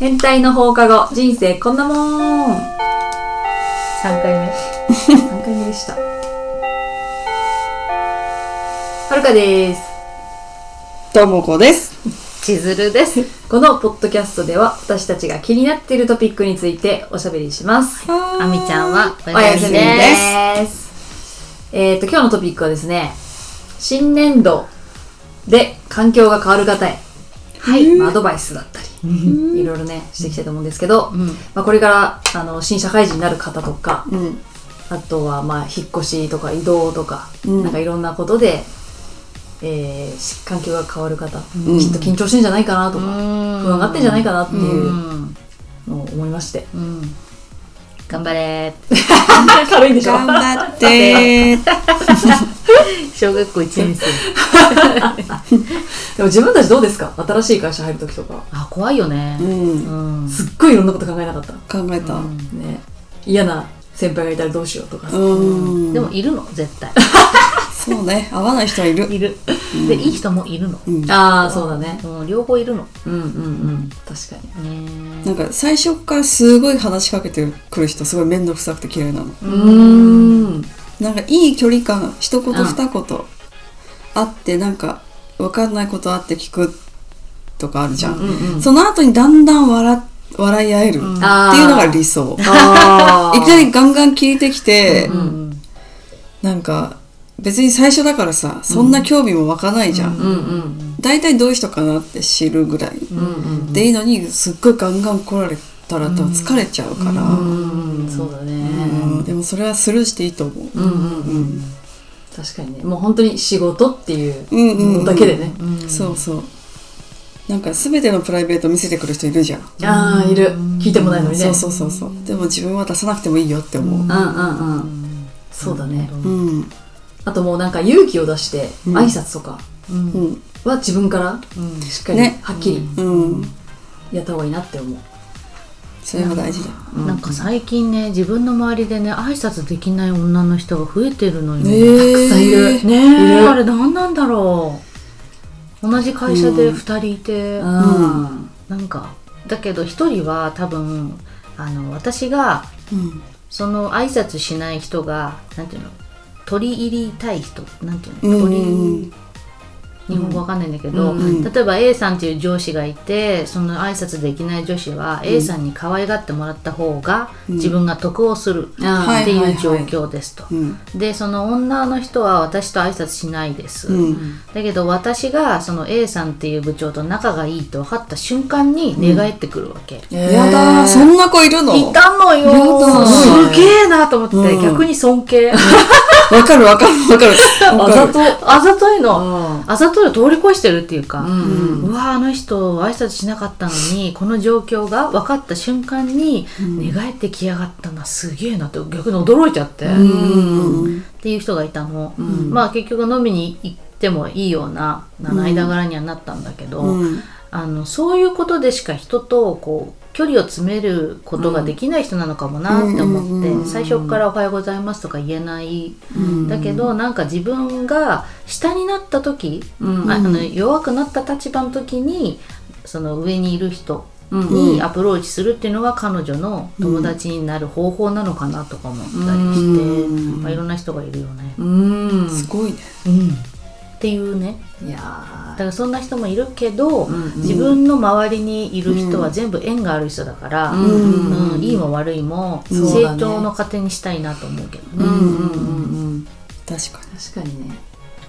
変態の放課後。人生こんなもん。3 3回目。回目でした。はるかです。ともこです。千鶴です。このポッドキャストでは私たちが気になっているトピックについておしゃべりします。あみちゃんはおおやすみでです。えっ、と今日のトピックはですね新年度で環境が変わる方へ。はい、まあ、アドバイスだった。りいろいろねしていきたいと思うんですけど、うん。まあ、これからあの新社会人になる方とかうん。あとはまあ引っ越しとか移動とか、うん。なんかいろんなことで、えーし環境が変わる方、ん。きっと緊張してんじゃないかなとか、うん。不安があってんじゃないかなっていううん。のを思いまして、うん頑張れ。軽いんでしょ？頑張って。ー。小学校1年生。でも自分たちどうですか？新しい会社入る時とか。あ怖いよね。うん。うん。すっごいいろんなこと考えなかった、考えた。ね。嫌な先輩がいたらどうしようとかさ、うん。でもいるの？絶対そうね。合わない人はいる。いる。でいい人もいるの。うん。ああそうだね。うん両方いるの。うんうんうん。確かに。ねなんか最初からすごい話しかけてくる人すごい面倒くさくて嫌いなの。うーん。なんかいい距離感、一言うん二言。あってなんかわかんないことあって聞くとかあるじゃん。うんうんその後にだんだん笑笑い合えるっていうのが理想。あ いきなりガンガン聞いてきて、うんうん。なんか別に最初だからさそんな興味も湧かないじゃん、うんうん大体どういう人かなって知るぐらい、でいいのにすっごいガンガン来られたら多分疲れちゃうから、うんそうだね。うん。でもそれはスルーしていいと思う、うんうんうん。確かにね。もう本当に仕事っていうだけでね。うんそうそう。なんか全てのプライベート見せてくる人いるじゃん、ああいる。聞いてもないのにね。そうそうそうそう。でも自分は出さなくてもいいよって思う。うんうんうん。そうだね。うんあともうなんか勇気を出してうん。挨拶とかうん。うんは自分からうん。しっかりね。はっきりうん。やった方がいいなって思う。それが大事だうん。なんか最近ね自分の周りでね挨拶できない女の人が増えてるのよ、え。たくさんいる。ねあれ何なんだろう。同じ会社で2人いて、うん。なんかだけど1人は多分あの私がうん。その挨拶しない人がなんていうの取り入りたい人なんていううんの取り、うん日本語わかんないんだけど、うん。例えば A さんっていう上司がいてその挨拶できない女子は A さんに可愛がってもらった方がうん。自分が得をするってはいいう状況ですと。うん。でその女の人は私と挨拶しないです、うん。だけど私がその A さんっていう部長と仲がいいと分かった瞬間に寝返ってくるわけ、やだーそんな子いるの？いたのよすげえなと思って、うん。逆に尊敬。わかるわかるわかるわかる。あざと。あざといの、うん。あざといを通り越してるっていうか、うん。うわあの人挨拶しなかったのにこの状況が分かった瞬間に寝返ってきやがったなすげえなって逆に驚いちゃって、っうん。ていう人がいたの、ん。まあ結局飲みに行ってもいいような間柄にはなったんだけど、うんあのそういうことでしか人とこう距離を詰めることができない人なのかもなって思って、うん最初から「おはようございます」とか言えない、ん。だけどなんか自分が下になった時、うん。ああの弱くなった立場の時にその上にいる人うんにアプローチするっていうのが彼女の友達になる方法なのかなとか思ったりして、うん。まあ、いろんな人がいるよね。うん。すごいね。っていうね。いやだからそんな人もいるけど、んうん。自分の周りにいる人は全部縁がある人だから、うん。うん。うんいいも悪いも成長の糧にしたいなと思うけどね。うんうんうんうん。確か確かにね。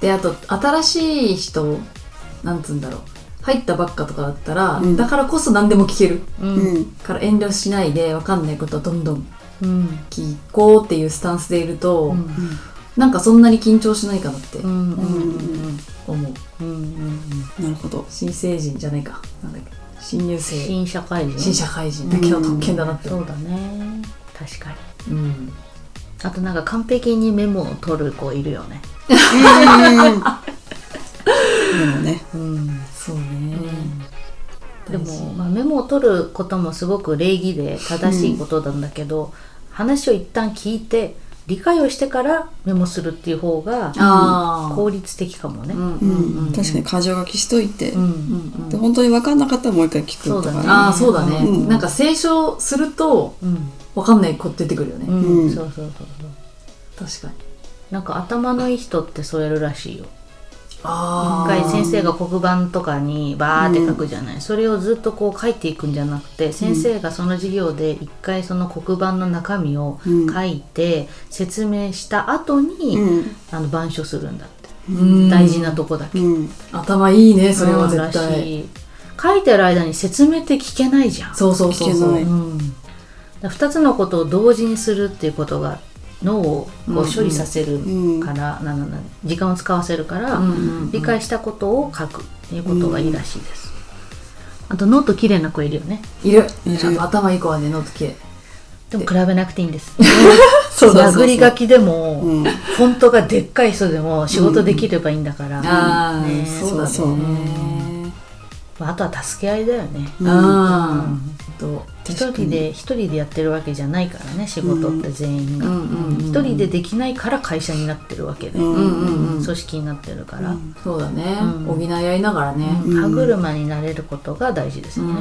であと新しい人なんつうんだろう入ったばっかとかだったら、うん。だからこそ何でも聞ける。うにうん。から遠慮しないで分かんないことはどんどんうん。聞こうっていうスタンスでいると、うん。なんかそんなに緊張しないかなってうんうんうん思う、うんうん。なるほど。新成人じゃないか。なんだっけ。新入生。新社会人。新社会人。だけの特権だなって。思う、そうだね。確かに。うん。あとなんか完璧にメモを取る子いるよね。でもね。うん。そうね、で大事。も、まあ、メモを取ることもすごく礼儀で正しいことなんだけど、話を一旦聞いて理理解をしてからメモするっていう方がああ効率的かもね。確かに箇条書きしといて、うんうんで本当に分かんなかったらもう一回聞くとかそうだねああそうだね、うん。なんか清書するとうん。分かんない子出てくるよね、うん。うん。そうそうそうそう。確かに。なんか頭のいい人ってそうやるらしいよ。あ一回先生が黒板とかにバーって書くじゃない、それをずっとこう書いていくんじゃなくて先生がその授業で一回その黒板の中身を書いて説明した後に、うん。あの板書するんだって、うん。大事なとこだけ、うん。頭いいねそれは絶対。しい書いてる間に説明って聞けないじゃん。そうそうそうそう。聞けない。うん、だから2つのことを同時にするっていうことが脳をこう処理させるから、ななな時間を使わせるから、うんうんうん。理解したことを書くっていうことがいいらしいです、あとノート綺麗な子いるよね。いる。いる。ちゃんと頭いい子はねノート系でも比べなくていいんです。そうそうそうそう。殴り書きでも、うん。フォントがでっかい人でも仕事できればいいんだから、ああ、ねそうだね。そうそうまああとは助け合いだよね、ああと一人で一人でやってるわけじゃないからね仕事って全員が。一人でできないから会社になってるわけで、組織になってるから、そうだね、うん。補い合いながらね。うん。歯車になれることが大事ですよね、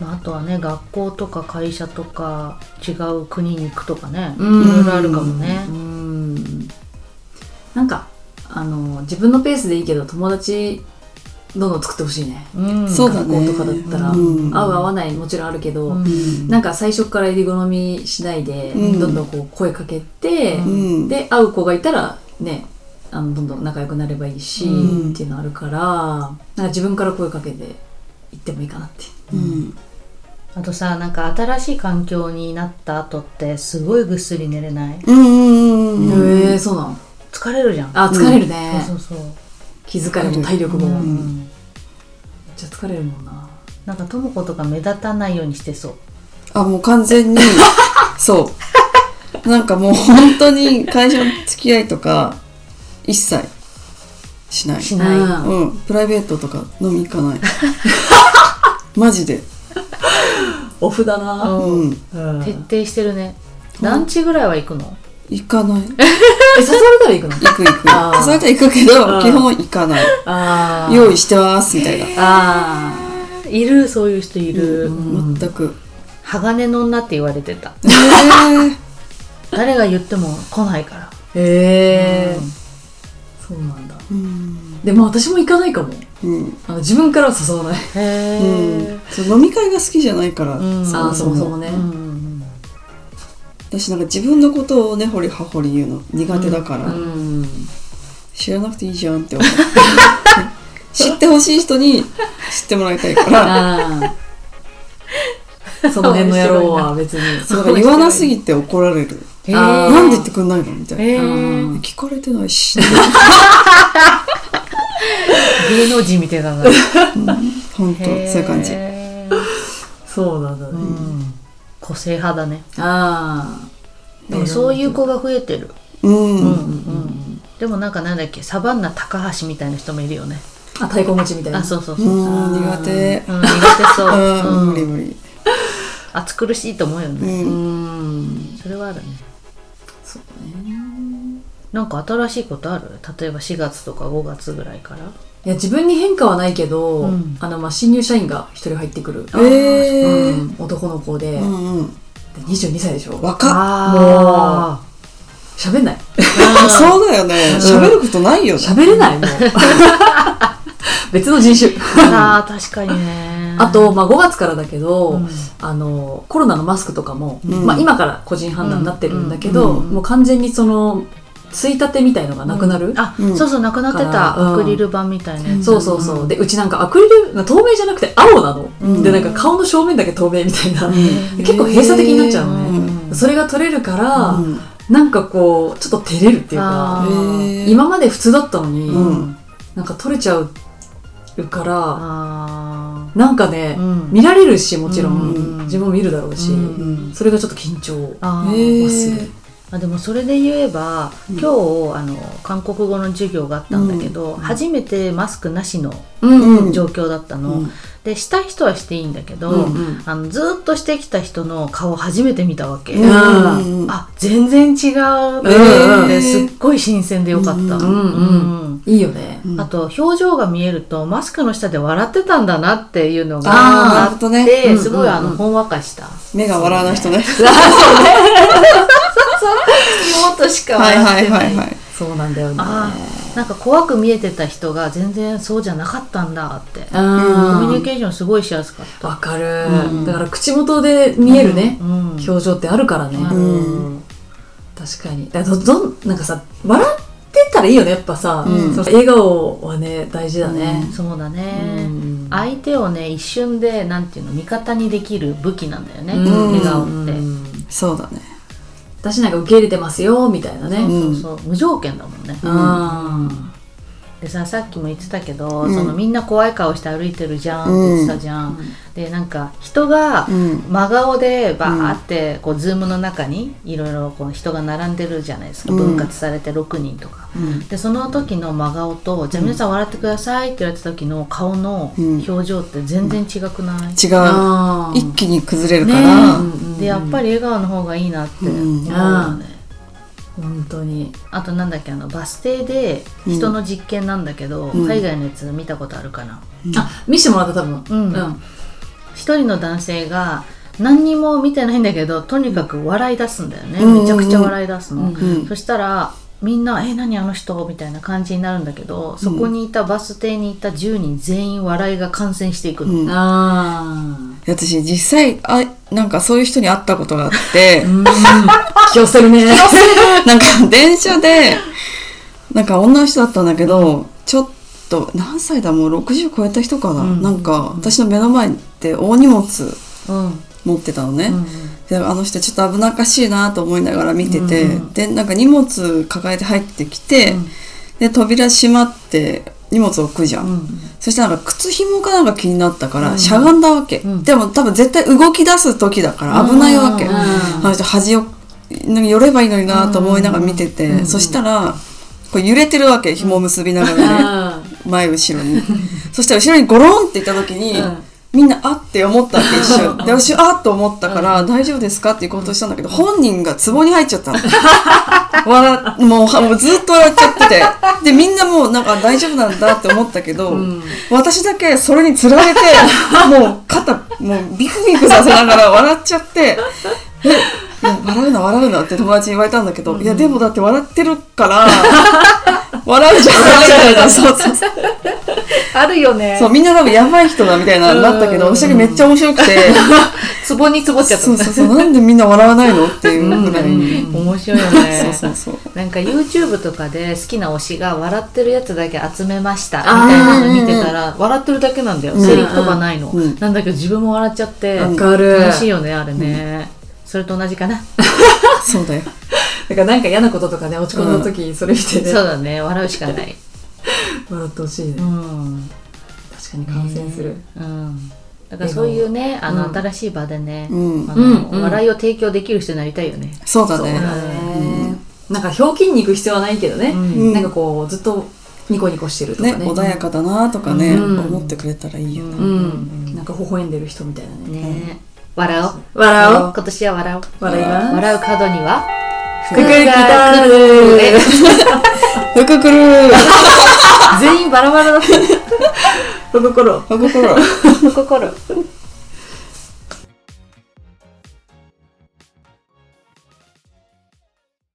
まあ、あとはね学校とか会社とか違う国に行くとかね、うん。いろいろあるかもね。う、ん。なんかあの自分のペースでいいけど友達どんどん作ってほしいね。うん。そうだねとかだったら、うん。合う合わないもちろんあるけど、うん。なんか最初から入り好みしないで、うん。どんどんこう声かけて、うん。で会う子がいたらねあのどんどん仲良くなればいいし、うん。っていうのあるからなんか自分から声かけて行ってもいいかなってう。ん。あとさなんか新しい環境になった後ってすごいぐっすり寝れない？うんうんうんへえそうなの。疲れるじゃん。あ疲れるね、そうそうそう気疲れも体力も、うめっんちゃ疲れるもんな。なんかとも子とか目立たないようにしてそう。あもう完全に。そう。なんかもう本当に会社の付き合いとか一切しない。しない、うん。うんプライベートとか飲み行かない。マジで。オフだな、うん。徹底してるね。何時ぐらいは行くの？行かない。え誘われたら行くの？行く行く。誘われたら行くけどうん。基本行かない。ああ用意してますみたいな。あいるそういう人いる、うん全く。鋼の女って言われてた。えー。誰が言っても来ないから。あへえうん。そうなんだ。うん。でも私も行かないかも。うん。あの自分からは誘わない。へえ、そう飲み会が好きじゃないから、うん。あーそもそもね、うん私なんか自分のことをね掘り葉掘り言うの苦手だから、うん。知らなくていいじゃんって思う。知ってほしい人に知ってもらいたいから。その辺の野郎は別に。そう言わなすぎて怒られる。なんで言ってくんないのみたいな、聞かれてないし。芸能人みたいだな。本当そういう感じ。そうなんだね、うん個性派だね。ああでもそういう子が増えてる。うん、うんうんでもなんかなんだっけサバンナ高橋みたいな人もいるよね。あ太鼓持ちみたいな。あそうそうそう、う。うん、ん苦手。苦手そう、うん、無理うん、無理暑苦しいと思うようね、うん。んそれはあるね。そうね。なんか新しいことある？例えば4月とか5月ぐらいからいや自分に変化はないけど、うん。あのまあ新入社員が一人入ってくる、えー。うん男の子で,、うんうん。で22歳でしょ。若っ。あ喋んない。あ そうだよね。喋ることないよね。喋れないもう。別の人種。あー確かにね。あと、まあ、5月からだけど、うん。あのコロナのマスクとかも、うん。まあ、今から個人判断になってるんだけど、うん。うん。もう完全にそのついたてみたいのがなくなる、あ、うん。そうそうなくなってた、うん。アクリル板みたいなやつ。そうそうそう、ん。でうちなんかアクリル透明じゃなくて青なの、うん。でなんか顔の正面だけ透明みたいな、結構閉鎖的になっちゃうのね、うん。それが取れるから、うん。なんかこうちょっと照れるっていうか今まで普通だったのに、うん。なんか取れちゃうからあなんかね、ーうん。見られるしもちろん、うん。自分も見るだろうし、うんそれがちょっと緊張はする。ーあでもそれで言えば、今日あの韓国語の授業があったんだけど、初めてマスクなしのうん状況だったの、うん。でしたい人はしていいんだけど、うんうん。あのずーっとしてきた人の顔初めて見たわけ、んうんあ全然違うってすっごい新鮮でよかった、うんうんうん。いいよね。あと表情が見えるとマスクの下で笑ってたんだなっていうのがあってうんすごいあうんうん。のほんわかした。目が笑わない人ね 妹しかはい笑ってない。はいはいはいそうなんだよね。なんか怖く見えてた人が全然そうじゃなかったんだって。コうんミュニケーションすごいしやすかった。わかる、うん。だから口元で見えるね、うん。表情ってあるからね、うん。確かに。だからどどんなんかさ笑ってたらいいよねやっぱさ、うん。その笑顔はね大事だね、そうだね、うん。相手をね一瞬でなんていうの味方にできる武器なんだよね、うん。笑顔って、うんそうだね私なんか受け入れてますよみたいなね、うんそうそう。無条件だもんね、うんでささっきも言ってたけど、うん。そのみんな怖い顔して歩いてるじゃんって言ってたじゃん、でなんか人がうん。真顔でバーってこうズームの中にいろいろこう人が並んでるじゃないですか、うん。分割されて6人とか。うん。でその時の真顔と「じゃあ皆さん笑ってください」って言われた時の顔のうん。表情って全然違くない、違う。一気に崩れるかねら、うんうん。でやっぱり笑顔の方がいいなって思ううんよね、本当に。あとなんだっけあのバス停で人の実験なんだけど、うん。海外のやつ見たことあるかな。あ見せてもらった多分。うん。一人の男性が何にも見てないんだけどとにかく笑い出すんだよね、うん。めちゃくちゃ笑い出すの、うんうん。そしたらみんな「え何あの人?」みたいな感じになるんだけどそこにいたバス停にいた10人全員笑いが感染していくの、うん。あ私実際あなんかそういう人に会ったことがあってー うん。気をせるね。なんか電車でなんか女の人だったんだけどちょっと何歳だ？もう60超えた人かな、うん。なんか私の目の前で大荷物うん。持ってたのね、うんであの人ちょっと危なっかしいなと思いながら見てて、うんでなんか荷物抱えて入ってきて、うん。で扉閉まって荷物置くじゃん、うん。そしたらなんか靴紐かなんか気になったから、うん。しゃがんだわけ、うん。でも多分絶対動き出す時だから危ないわけ、うん。あの人端を寄ればいいのになと思いながら見てて、うん。そしたらこう揺れてるわけ紐結びながらね、前後ろに。そしたら後ろにゴロンっていった時に、うんみんなあって思ったわけ一瞬 で私あっと思ったから、大丈夫ですかって行こうとしたんだけど本人が壺に入っちゃったの。笑もうずっと笑っちゃってて。でみんなもうなんか大丈夫なんだって思ったけど、ん。私だけそれにつられてもう肩もうビクビクさせながら笑っちゃってえ笑うな笑うなって友達に言われたんだけど、いやでもだって笑ってるから笑うじゃないみたいなそうそうそうあるよね。そうみんな多分やばい人だみたいななったけど私だけめっちゃ面白くて。ツボにツボっちゃった。そうそうそう。なんでみんな笑わないのっていうぐらい、面白いよ そうねそうそう。なんか YouTube とかで好きな推しが笑ってるやつだけ集めました。みたいなの見てたら笑ってるだけなんだよ。ん。セリフとかないの、うん。なんだけど自分も笑っちゃって。わかる。楽しいよねあれね、それと同じかな、そうだよ。だからなんか嫌なこととかね落ち込んだ時それ見てね、そうだね。笑うしかない笑ってほしいね、うん、確かに感染する、うん、だからそういうねあの、うん。新しい場でね、うん。あの笑いを提供できる人になりたいよね。そうだね。なんかひょうきんに行く必要はないけどね、うん。なんかこうずっとニコニコしてるとかね。ね穏やかだなとかね、うん。思ってくれたらいいよね、うん、なんか微笑んでる人みたいなね。ね。笑おう。笑おう。今年は笑おう。笑います。笑う角には福が来るね福くる 全員バラバラだった。福心福くる心